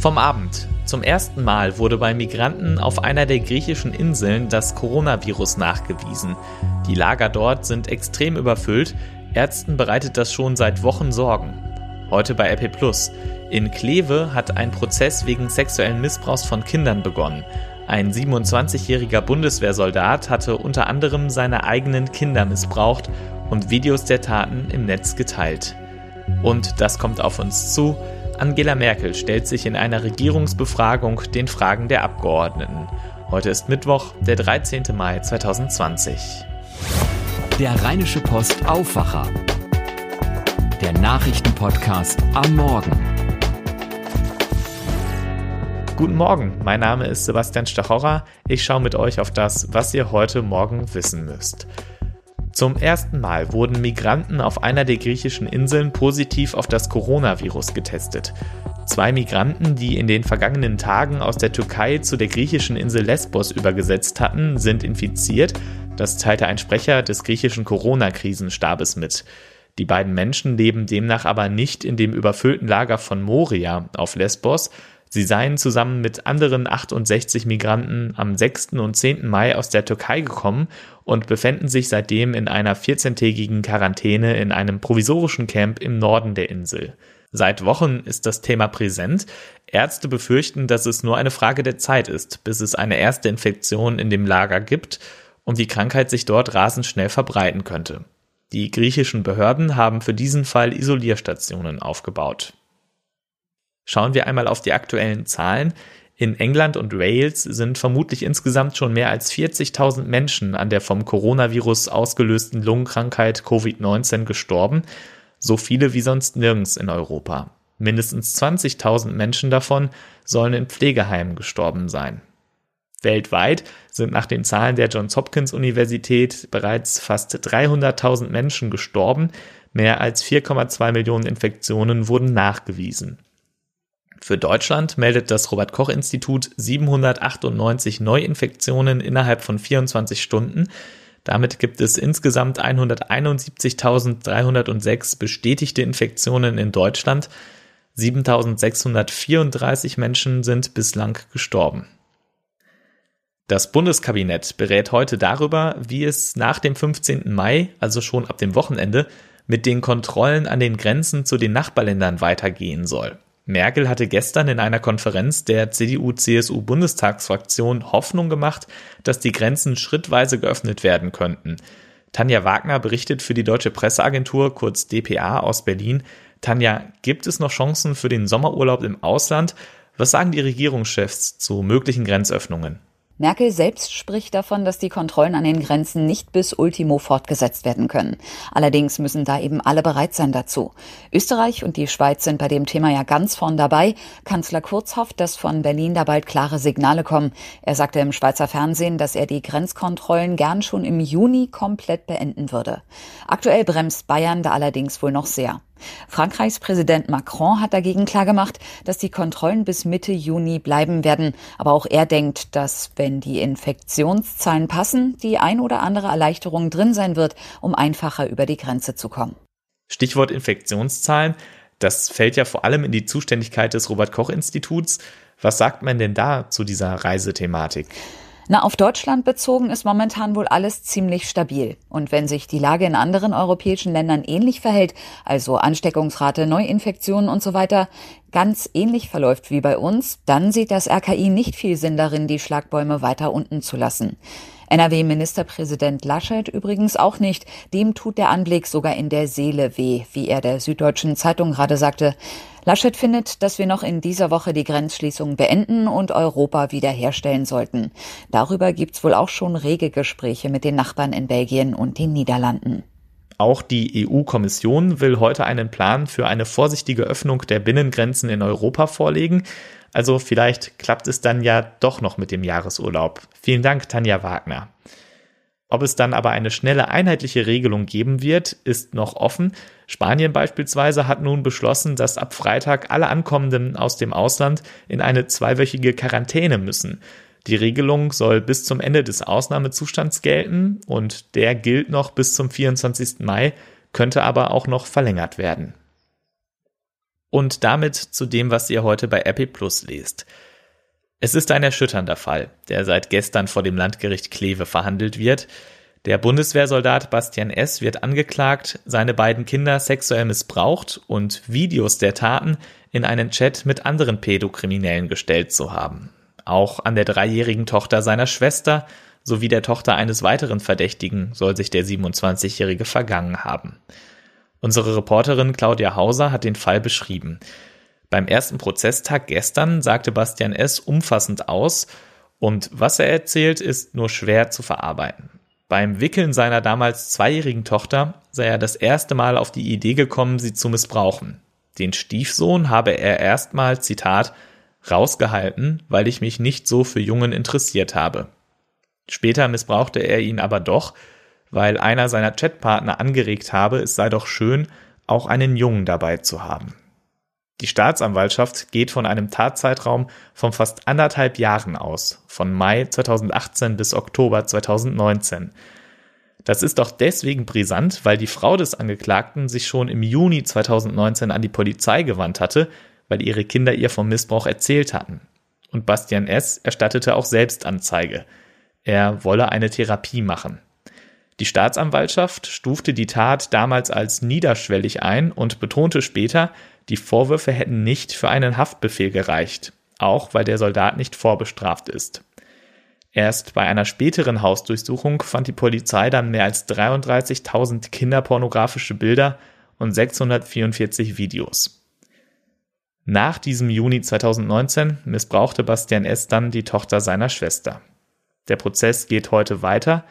Vom Abend. Zum ersten Mal wurde bei Migranten auf einer der griechischen Inseln das Coronavirus nachgewiesen. Die Lager dort sind extrem überfüllt. Ärzten bereitet das schon seit Wochen Sorgen. Heute bei RP Plus. In Kleve hat ein Prozess wegen sexuellen Missbrauchs von Kindern begonnen. Ein 27-jähriger Bundeswehrsoldat hatte unter anderem seine eigenen Kinder missbraucht und Videos der Taten im Netz geteilt. Und das kommt auf uns zu. Angela Merkel stellt sich in einer Regierungsbefragung den Fragen der Abgeordneten. Heute ist Mittwoch, der 13. Mai 2020. Der Rheinische Post Aufwacher. Der Nachrichtenpodcast am Morgen. Guten Morgen, mein Name ist Sebastian Stachorra. Ich schaue mit euch auf das, was ihr heute Morgen wissen müsst. Zum ersten Mal wurden Migranten auf einer der griechischen Inseln positiv auf das Coronavirus getestet. Zwei Migranten, die in den vergangenen Tagen aus der Türkei zu der griechischen Insel Lesbos übergesetzt hatten, sind infiziert. Das teilte ein Sprecher des griechischen Corona-Krisenstabes mit. Die beiden Menschen leben demnach aber nicht in dem überfüllten Lager von Moria auf Lesbos, Sie seien zusammen mit anderen 68 Migranten am 6. und 10. Mai aus der Türkei gekommen und befänden sich seitdem in einer 14-tägigen Quarantäne in einem provisorischen Camp im Norden der Insel. Seit Wochen ist das Thema präsent. Ärzte befürchten, dass es nur eine Frage der Zeit ist, bis es eine erste Infektion in dem Lager gibt und die Krankheit sich dort rasend schnell verbreiten könnte. Die griechischen Behörden haben für diesen Fall Isolierstationen aufgebaut. Schauen wir einmal auf die aktuellen Zahlen. In England und Wales sind vermutlich insgesamt schon mehr als 40.000 Menschen an der vom Coronavirus ausgelösten Lungenkrankheit Covid-19 gestorben, so viele wie sonst nirgends in Europa. Mindestens 20.000 Menschen davon sollen in Pflegeheimen gestorben sein. Weltweit sind nach den Zahlen der Johns Hopkins Universität bereits fast 300.000 Menschen gestorben, mehr als 4,2 Millionen Infektionen wurden nachgewiesen. Für Deutschland meldet das Robert Koch Institut 798 Neuinfektionen innerhalb von 24 Stunden. Damit gibt es insgesamt 171.306 bestätigte Infektionen in Deutschland. 7.634 Menschen sind bislang gestorben. Das Bundeskabinett berät heute darüber, wie es nach dem 15. Mai, also schon ab dem Wochenende, mit den Kontrollen an den Grenzen zu den Nachbarländern weitergehen soll. Merkel hatte gestern in einer Konferenz der CDU-CSU-Bundestagsfraktion Hoffnung gemacht, dass die Grenzen schrittweise geöffnet werden könnten. Tanja Wagner berichtet für die Deutsche Presseagentur, kurz DPA aus Berlin. Tanja, gibt es noch Chancen für den Sommerurlaub im Ausland? Was sagen die Regierungschefs zu möglichen Grenzöffnungen? Merkel selbst spricht davon, dass die Kontrollen an den Grenzen nicht bis Ultimo fortgesetzt werden können. Allerdings müssen da eben alle bereit sein dazu. Österreich und die Schweiz sind bei dem Thema ja ganz vorn dabei. Kanzler Kurz hofft, dass von Berlin da bald klare Signale kommen. Er sagte im Schweizer Fernsehen, dass er die Grenzkontrollen gern schon im Juni komplett beenden würde. Aktuell bremst Bayern da allerdings wohl noch sehr. Frankreichs Präsident Macron hat dagegen klargemacht, dass die Kontrollen bis Mitte Juni bleiben werden. Aber auch er denkt, dass, wenn die Infektionszahlen passen, die ein oder andere Erleichterung drin sein wird, um einfacher über die Grenze zu kommen. Stichwort Infektionszahlen. Das fällt ja vor allem in die Zuständigkeit des Robert Koch Instituts. Was sagt man denn da zu dieser Reisethematik? Na, auf Deutschland bezogen ist momentan wohl alles ziemlich stabil. Und wenn sich die Lage in anderen europäischen Ländern ähnlich verhält, also Ansteckungsrate, Neuinfektionen und so weiter, ganz ähnlich verläuft wie bei uns, dann sieht das RKI nicht viel Sinn darin, die Schlagbäume weiter unten zu lassen. NRW-Ministerpräsident Laschet übrigens auch nicht. Dem tut der Anblick sogar in der Seele weh, wie er der Süddeutschen Zeitung gerade sagte. Laschet findet, dass wir noch in dieser Woche die Grenzschließung beenden und Europa wiederherstellen sollten. Darüber gibt's wohl auch schon rege Gespräche mit den Nachbarn in Belgien und den Niederlanden. Auch die EU-Kommission will heute einen Plan für eine vorsichtige Öffnung der Binnengrenzen in Europa vorlegen. Also vielleicht klappt es dann ja doch noch mit dem Jahresurlaub. Vielen Dank, Tanja Wagner. Ob es dann aber eine schnelle einheitliche Regelung geben wird, ist noch offen. Spanien beispielsweise hat nun beschlossen, dass ab Freitag alle Ankommenden aus dem Ausland in eine zweiwöchige Quarantäne müssen. Die Regelung soll bis zum Ende des Ausnahmezustands gelten und der gilt noch bis zum 24. Mai, könnte aber auch noch verlängert werden. Und damit zu dem, was ihr heute bei RP Plus lest. Es ist ein erschütternder Fall, der seit gestern vor dem Landgericht Kleve verhandelt wird. Der Bundeswehrsoldat Bastian S. wird angeklagt, seine beiden Kinder sexuell missbraucht und Videos der Taten in einen Chat mit anderen Pädokriminellen gestellt zu haben. Auch an der dreijährigen Tochter seiner Schwester sowie der Tochter eines weiteren Verdächtigen soll sich der 27-Jährige vergangen haben. Unsere Reporterin Claudia Hauser hat den Fall beschrieben. Beim ersten Prozesstag gestern sagte Bastian S. umfassend aus und was er erzählt, ist nur schwer zu verarbeiten. Beim Wickeln seiner damals zweijährigen Tochter sei er das erste Mal auf die Idee gekommen, sie zu missbrauchen. Den Stiefsohn habe er erstmal, Zitat, rausgehalten, weil ich mich nicht so für Jungen interessiert habe. Später missbrauchte er ihn aber doch, weil einer seiner Chatpartner angeregt habe, es sei doch schön, auch einen Jungen dabei zu haben. Die Staatsanwaltschaft geht von einem Tatzeitraum von fast anderthalb Jahren aus, von Mai 2018 bis Oktober 2019. Das ist doch deswegen brisant, weil die Frau des Angeklagten sich schon im Juni 2019 an die Polizei gewandt hatte, weil ihre Kinder ihr vom Missbrauch erzählt hatten. Und Bastian S. erstattete auch selbst Anzeige. Er wolle eine Therapie machen. Die Staatsanwaltschaft stufte die Tat damals als niederschwellig ein und betonte später, die Vorwürfe hätten nicht für einen Haftbefehl gereicht, auch weil der Soldat nicht vorbestraft ist. Erst bei einer späteren Hausdurchsuchung fand die Polizei dann mehr als 33.000 kinderpornografische Bilder und 644 Videos. Nach diesem Juni 2019 missbrauchte Bastian S. dann die Tochter seiner Schwester. Der Prozess geht heute weiter.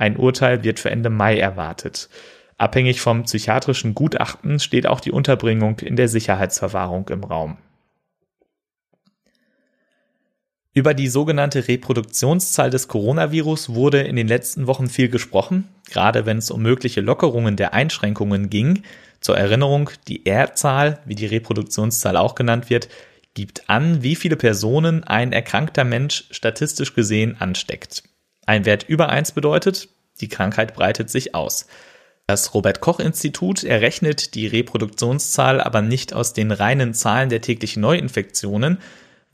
Ein Urteil wird für Ende Mai erwartet. Abhängig vom psychiatrischen Gutachten steht auch die Unterbringung in der Sicherheitsverwahrung im Raum. Über die sogenannte Reproduktionszahl des Coronavirus wurde in den letzten Wochen viel gesprochen, gerade wenn es um mögliche Lockerungen der Einschränkungen ging. Zur Erinnerung, die R-Zahl, wie die Reproduktionszahl auch genannt wird, gibt an, wie viele Personen ein erkrankter Mensch statistisch gesehen ansteckt. Ein Wert über eins bedeutet, die Krankheit breitet sich aus. Das Robert Koch Institut errechnet die Reproduktionszahl aber nicht aus den reinen Zahlen der täglichen Neuinfektionen,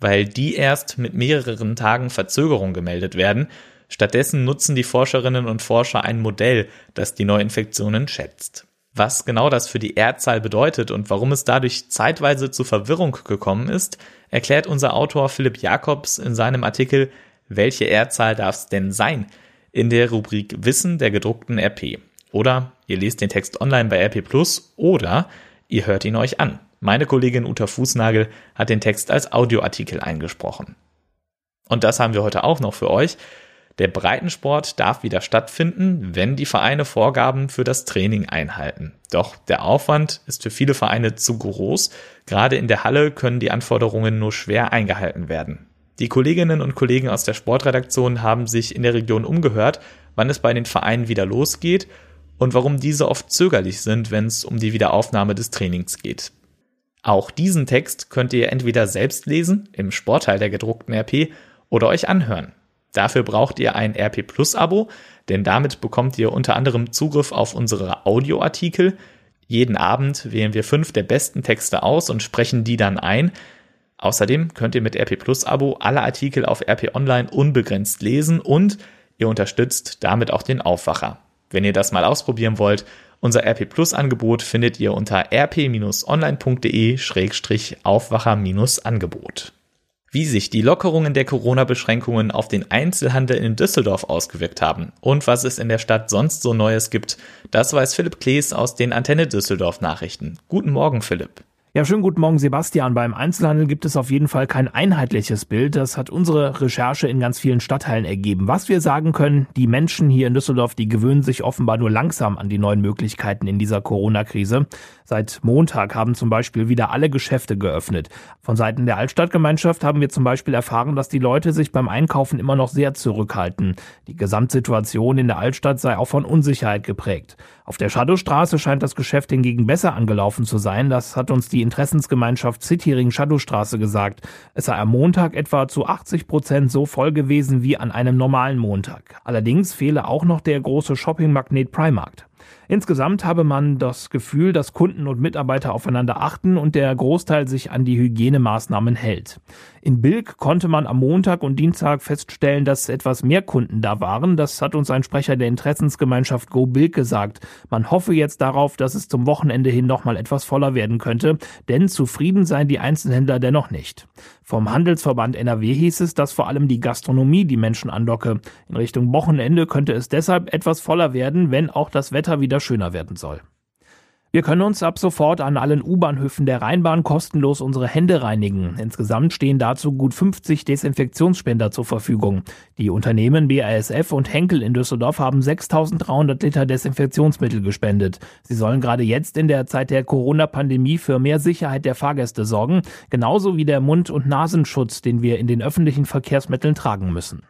weil die erst mit mehreren Tagen Verzögerung gemeldet werden. Stattdessen nutzen die Forscherinnen und Forscher ein Modell, das die Neuinfektionen schätzt. Was genau das für die R-Zahl bedeutet und warum es dadurch zeitweise zu Verwirrung gekommen ist, erklärt unser Autor Philipp Jakobs in seinem Artikel Welche R-Zahl darf es denn sein? in der Rubrik Wissen der gedruckten RP. Oder ihr lest den Text online bei RP Plus oder ihr hört ihn euch an. Meine Kollegin Uta Fußnagel hat den Text als Audioartikel eingesprochen. Und das haben wir heute auch noch für euch. Der Breitensport darf wieder stattfinden, wenn die Vereine Vorgaben für das Training einhalten. Doch der Aufwand ist für viele Vereine zu groß. Gerade in der Halle können die Anforderungen nur schwer eingehalten werden. Die Kolleginnen und Kollegen aus der Sportredaktion haben sich in der Region umgehört, wann es bei den Vereinen wieder losgeht und warum diese oft zögerlich sind, wenn es um die Wiederaufnahme des Trainings geht. Auch diesen Text könnt ihr entweder selbst lesen im Sportteil der gedruckten RP oder euch anhören. Dafür braucht ihr ein RP Plus Abo, denn damit bekommt ihr unter anderem Zugriff auf unsere Audioartikel. Jeden Abend wählen wir fünf der besten Texte aus und sprechen die dann ein. Außerdem könnt ihr mit RP Plus Abo alle Artikel auf RP Online unbegrenzt lesen und ihr unterstützt damit auch den Aufwacher. Wenn ihr das mal ausprobieren wollt, unser RP Plus Angebot findet ihr unter rp-online.de-aufwacher-angebot wie sich die Lockerungen der Corona-Beschränkungen auf den Einzelhandel in Düsseldorf ausgewirkt haben und was es in der Stadt sonst so Neues gibt, das weiß Philipp Klees aus den Antenne Düsseldorf Nachrichten. Guten Morgen, Philipp. Ja, schönen guten Morgen, Sebastian. Beim Einzelhandel gibt es auf jeden Fall kein einheitliches Bild. Das hat unsere Recherche in ganz vielen Stadtteilen ergeben. Was wir sagen können, die Menschen hier in Düsseldorf, die gewöhnen sich offenbar nur langsam an die neuen Möglichkeiten in dieser Corona-Krise. Seit Montag haben zum Beispiel wieder alle Geschäfte geöffnet. Von Seiten der Altstadtgemeinschaft haben wir zum Beispiel erfahren, dass die Leute sich beim Einkaufen immer noch sehr zurückhalten. Die Gesamtsituation in der Altstadt sei auch von Unsicherheit geprägt. Auf der Shadowstraße scheint das Geschäft hingegen besser angelaufen zu sein. Das hat uns die Interessensgemeinschaft Cityring Shadowstraße gesagt. Es sei am Montag etwa zu 80 Prozent so voll gewesen wie an einem normalen Montag. Allerdings fehle auch noch der große Shoppingmagnet Primarkt. Insgesamt habe man das Gefühl, dass Kunden und Mitarbeiter aufeinander achten und der Großteil sich an die Hygienemaßnahmen hält. In Bilk konnte man am Montag und Dienstag feststellen, dass etwas mehr Kunden da waren. Das hat uns ein Sprecher der Interessensgemeinschaft Go Bilk gesagt. Man hoffe jetzt darauf, dass es zum Wochenende hin nochmal etwas voller werden könnte, denn zufrieden seien die Einzelhändler dennoch nicht. Vom Handelsverband NRW hieß es, dass vor allem die Gastronomie die Menschen andocke. In Richtung Wochenende könnte es deshalb etwas voller werden, wenn auch das Wetter wieder schöner werden soll. Wir können uns ab sofort an allen U-Bahnhöfen der Rheinbahn kostenlos unsere Hände reinigen. Insgesamt stehen dazu gut 50 Desinfektionsspender zur Verfügung. Die Unternehmen BASF und Henkel in Düsseldorf haben 6300 Liter Desinfektionsmittel gespendet. Sie sollen gerade jetzt in der Zeit der Corona-Pandemie für mehr Sicherheit der Fahrgäste sorgen, genauso wie der Mund- und Nasenschutz, den wir in den öffentlichen Verkehrsmitteln tragen müssen.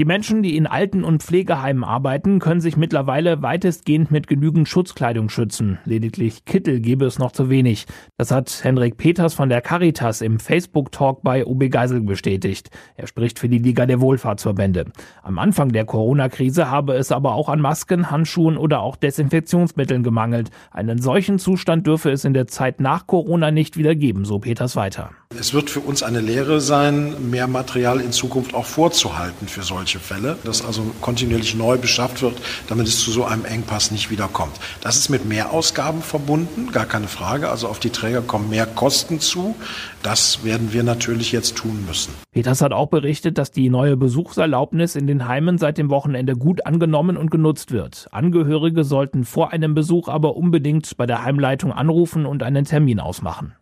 Die Menschen, die in Alten- und Pflegeheimen arbeiten, können sich mittlerweile weitestgehend mit genügend Schutzkleidung schützen. Lediglich Kittel gebe es noch zu wenig. Das hat Henrik Peters von der Caritas im Facebook-Talk bei OB Geisel bestätigt. Er spricht für die Liga der Wohlfahrtsverbände. Am Anfang der Corona-Krise habe es aber auch an Masken, Handschuhen oder auch Desinfektionsmitteln gemangelt. Einen solchen Zustand dürfe es in der Zeit nach Corona nicht wieder geben, so Peters weiter. Es wird für uns eine Lehre sein, mehr Material in Zukunft auch vorzuhalten für solche Fälle, dass also kontinuierlich neu beschafft wird, damit es zu so einem Engpass nicht wiederkommt. Das ist mit Mehrausgaben verbunden, gar keine Frage. Also auf die Träger kommen mehr Kosten zu. Das werden wir natürlich jetzt tun müssen. Peters hat auch berichtet, dass die neue Besuchserlaubnis in den Heimen seit dem Wochenende gut angenommen und genutzt wird. Angehörige sollten vor einem Besuch aber unbedingt bei der Heimleitung anrufen und einen Termin ausmachen.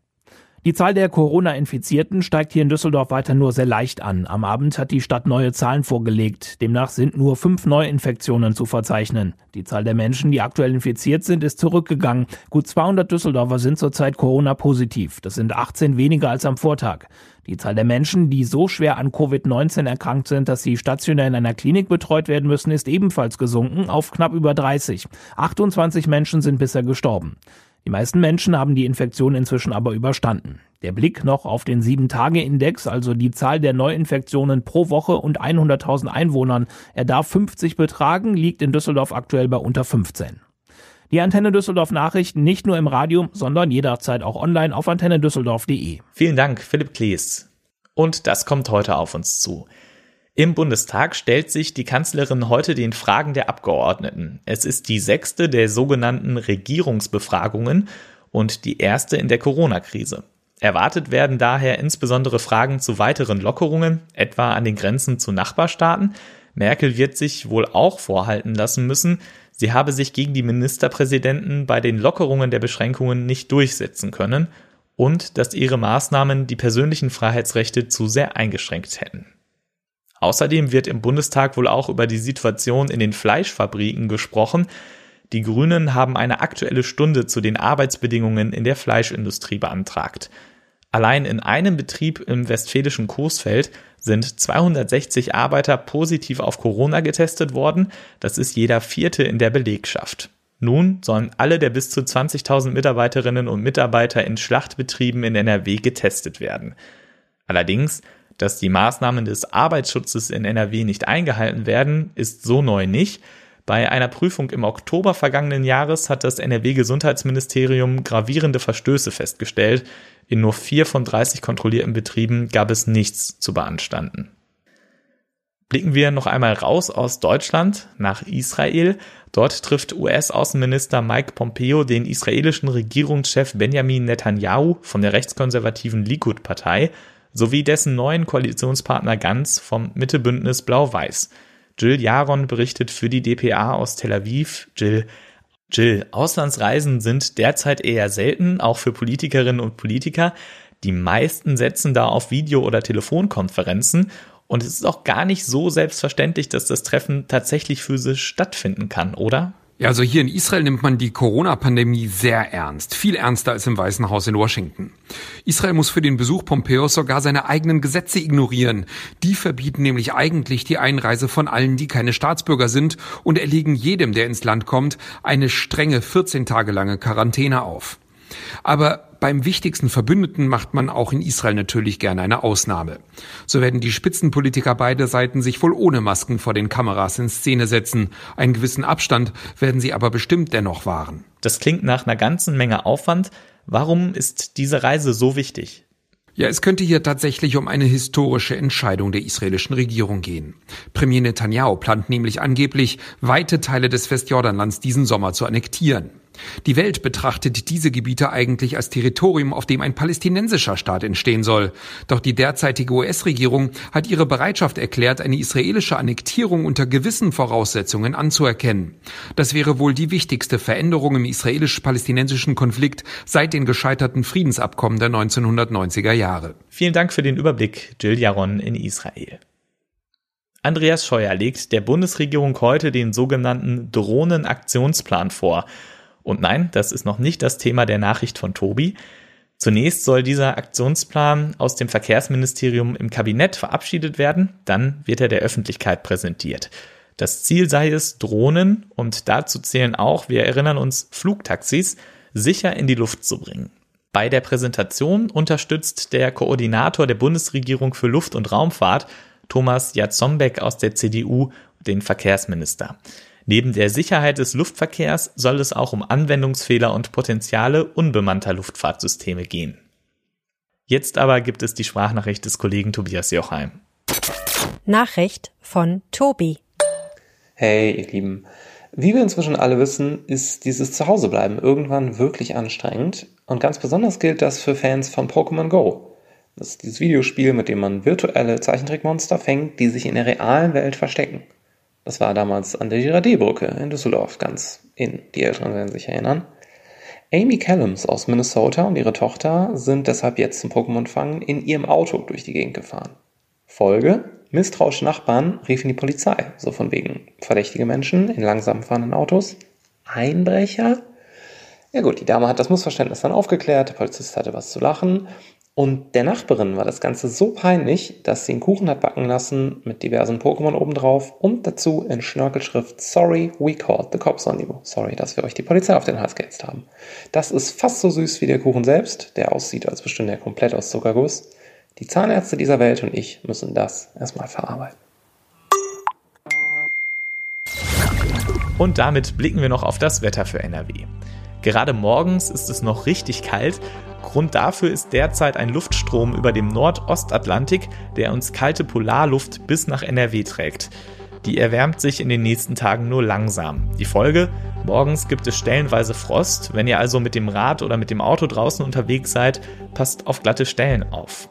Die Zahl der Corona-Infizierten steigt hier in Düsseldorf weiter nur sehr leicht an. Am Abend hat die Stadt neue Zahlen vorgelegt. Demnach sind nur fünf Neuinfektionen zu verzeichnen. Die Zahl der Menschen, die aktuell infiziert sind, ist zurückgegangen. Gut 200 Düsseldorfer sind zurzeit Corona-positiv. Das sind 18 weniger als am Vortag. Die Zahl der Menschen, die so schwer an Covid-19 erkrankt sind, dass sie stationär in einer Klinik betreut werden müssen, ist ebenfalls gesunken auf knapp über 30. 28 Menschen sind bisher gestorben. Die meisten Menschen haben die Infektion inzwischen aber überstanden. Der Blick noch auf den 7-Tage-Index, also die Zahl der Neuinfektionen pro Woche und 100.000 Einwohnern, er darf 50 betragen, liegt in Düsseldorf aktuell bei unter 15. Die Antenne Düsseldorf Nachrichten nicht nur im Radio, sondern jederzeit auch online auf antennedüsseldorf.de. Vielen Dank, Philipp Klees. Und das kommt heute auf uns zu. Im Bundestag stellt sich die Kanzlerin heute den Fragen der Abgeordneten. Es ist die sechste der sogenannten Regierungsbefragungen und die erste in der Corona-Krise. Erwartet werden daher insbesondere Fragen zu weiteren Lockerungen, etwa an den Grenzen zu Nachbarstaaten. Merkel wird sich wohl auch vorhalten lassen müssen, sie habe sich gegen die Ministerpräsidenten bei den Lockerungen der Beschränkungen nicht durchsetzen können und dass ihre Maßnahmen die persönlichen Freiheitsrechte zu sehr eingeschränkt hätten. Außerdem wird im Bundestag wohl auch über die Situation in den Fleischfabriken gesprochen. Die Grünen haben eine aktuelle Stunde zu den Arbeitsbedingungen in der Fleischindustrie beantragt. Allein in einem Betrieb im westfälischen Coesfeld sind 260 Arbeiter positiv auf Corona getestet worden. Das ist jeder vierte in der Belegschaft. Nun sollen alle der bis zu 20.000 Mitarbeiterinnen und Mitarbeiter in Schlachtbetrieben in NRW getestet werden. Allerdings dass die Maßnahmen des Arbeitsschutzes in NRW nicht eingehalten werden, ist so neu nicht. Bei einer Prüfung im Oktober vergangenen Jahres hat das NRW-Gesundheitsministerium gravierende Verstöße festgestellt. In nur vier von 30 kontrollierten Betrieben gab es nichts zu beanstanden. Blicken wir noch einmal raus aus Deutschland nach Israel. Dort trifft US-Außenminister Mike Pompeo den israelischen Regierungschef Benjamin Netanyahu von der rechtskonservativen Likud-Partei sowie dessen neuen Koalitionspartner Ganz vom Mittebündnis Blau-Weiß. Jill Jaron berichtet für die dpa aus Tel Aviv. Jill, Jill, Auslandsreisen sind derzeit eher selten, auch für Politikerinnen und Politiker. Die meisten setzen da auf Video- oder Telefonkonferenzen und es ist auch gar nicht so selbstverständlich, dass das Treffen tatsächlich physisch stattfinden kann, oder? Ja, also hier in Israel nimmt man die Corona-Pandemie sehr ernst. Viel ernster als im Weißen Haus in Washington. Israel muss für den Besuch Pompeos sogar seine eigenen Gesetze ignorieren. Die verbieten nämlich eigentlich die Einreise von allen, die keine Staatsbürger sind und erlegen jedem, der ins Land kommt, eine strenge 14 Tage lange Quarantäne auf. Aber beim wichtigsten Verbündeten macht man auch in Israel natürlich gerne eine Ausnahme. So werden die Spitzenpolitiker beider Seiten sich wohl ohne Masken vor den Kameras in Szene setzen. Einen gewissen Abstand werden sie aber bestimmt dennoch wahren. Das klingt nach einer ganzen Menge Aufwand. Warum ist diese Reise so wichtig? Ja, es könnte hier tatsächlich um eine historische Entscheidung der israelischen Regierung gehen. Premier Netanyahu plant nämlich angeblich, weite Teile des Westjordanlands diesen Sommer zu annektieren. Die Welt betrachtet diese Gebiete eigentlich als Territorium, auf dem ein palästinensischer Staat entstehen soll. Doch die derzeitige US-Regierung hat ihre Bereitschaft erklärt, eine israelische Annektierung unter gewissen Voraussetzungen anzuerkennen. Das wäre wohl die wichtigste Veränderung im israelisch-palästinensischen Konflikt seit den gescheiterten Friedensabkommen der 1990er Jahre. Vielen Dank für den Überblick, Jill Jaron in Israel. Andreas Scheuer legt der Bundesregierung heute den sogenannten Drohnenaktionsplan vor. Und nein, das ist noch nicht das Thema der Nachricht von Tobi. Zunächst soll dieser Aktionsplan aus dem Verkehrsministerium im Kabinett verabschiedet werden, dann wird er der Öffentlichkeit präsentiert. Das Ziel sei es, Drohnen, und dazu zählen auch, wir erinnern uns, Flugtaxis, sicher in die Luft zu bringen. Bei der Präsentation unterstützt der Koordinator der Bundesregierung für Luft- und Raumfahrt, Thomas Jatzombeck aus der CDU, den Verkehrsminister. Neben der Sicherheit des Luftverkehrs soll es auch um Anwendungsfehler und Potenziale unbemannter Luftfahrtsysteme gehen. Jetzt aber gibt es die Sprachnachricht des Kollegen Tobias Jochheim. Nachricht von Tobi. Hey, ihr Lieben. Wie wir inzwischen alle wissen, ist dieses Zuhausebleiben irgendwann wirklich anstrengend. Und ganz besonders gilt das für Fans von Pokémon Go. Das ist dieses Videospiel, mit dem man virtuelle Zeichentrickmonster fängt, die sich in der realen Welt verstecken. Das war damals an der Girardet-Brücke in Düsseldorf ganz in. Die Älteren werden sich erinnern. Amy Callums aus Minnesota und ihre Tochter sind deshalb jetzt zum Pokémon-Fangen in ihrem Auto durch die Gegend gefahren. Folge: Misstrauische Nachbarn riefen die Polizei, so von wegen verdächtige Menschen in langsam fahrenden Autos. Einbrecher? Ja gut, die Dame hat das Missverständnis dann aufgeklärt, der Polizist hatte was zu lachen und der Nachbarin war das Ganze so peinlich, dass sie einen Kuchen hat backen lassen mit diversen Pokémon obendrauf und dazu in Schnörkelschrift Sorry, we called the cops on you. Sorry, dass wir euch die Polizei auf den Hals gehetzt haben. Das ist fast so süß wie der Kuchen selbst, der aussieht, als bestünde er komplett aus Zuckerguss. Die Zahnärzte dieser Welt und ich müssen das erstmal verarbeiten. Und damit blicken wir noch auf das Wetter für NRW. Gerade morgens ist es noch richtig kalt Grund dafür ist derzeit ein Luftstrom über dem Nordostatlantik, der uns kalte Polarluft bis nach NRW trägt. Die erwärmt sich in den nächsten Tagen nur langsam. Die Folge? Morgens gibt es stellenweise Frost. Wenn ihr also mit dem Rad oder mit dem Auto draußen unterwegs seid, passt auf glatte Stellen auf.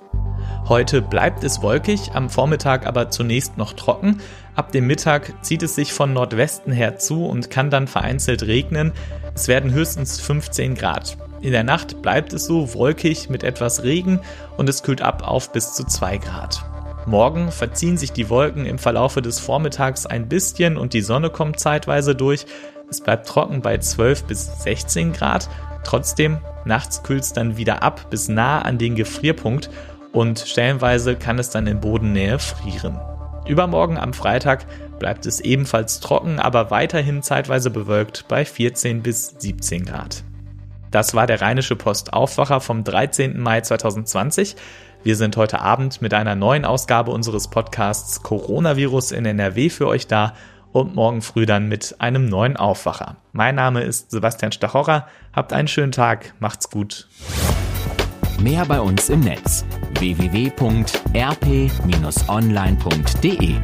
Heute bleibt es wolkig, am Vormittag aber zunächst noch trocken. Ab dem Mittag zieht es sich von Nordwesten her zu und kann dann vereinzelt regnen. Es werden höchstens 15 Grad. In der Nacht bleibt es so wolkig mit etwas Regen und es kühlt ab auf bis zu 2 Grad. Morgen verziehen sich die Wolken im Verlaufe des Vormittags ein bisschen und die Sonne kommt zeitweise durch. Es bleibt trocken bei 12 bis 16 Grad. Trotzdem, nachts kühlt es dann wieder ab bis nah an den Gefrierpunkt und stellenweise kann es dann in Bodennähe frieren. Übermorgen am Freitag bleibt es ebenfalls trocken, aber weiterhin zeitweise bewölkt bei 14 bis 17 Grad. Das war der Rheinische Post Aufwacher vom 13. Mai 2020. Wir sind heute Abend mit einer neuen Ausgabe unseres Podcasts Coronavirus in NRW für euch da und morgen früh dann mit einem neuen Aufwacher. Mein Name ist Sebastian Stachorra. Habt einen schönen Tag. Macht's gut. Mehr bei uns im Netz www.rp-online.de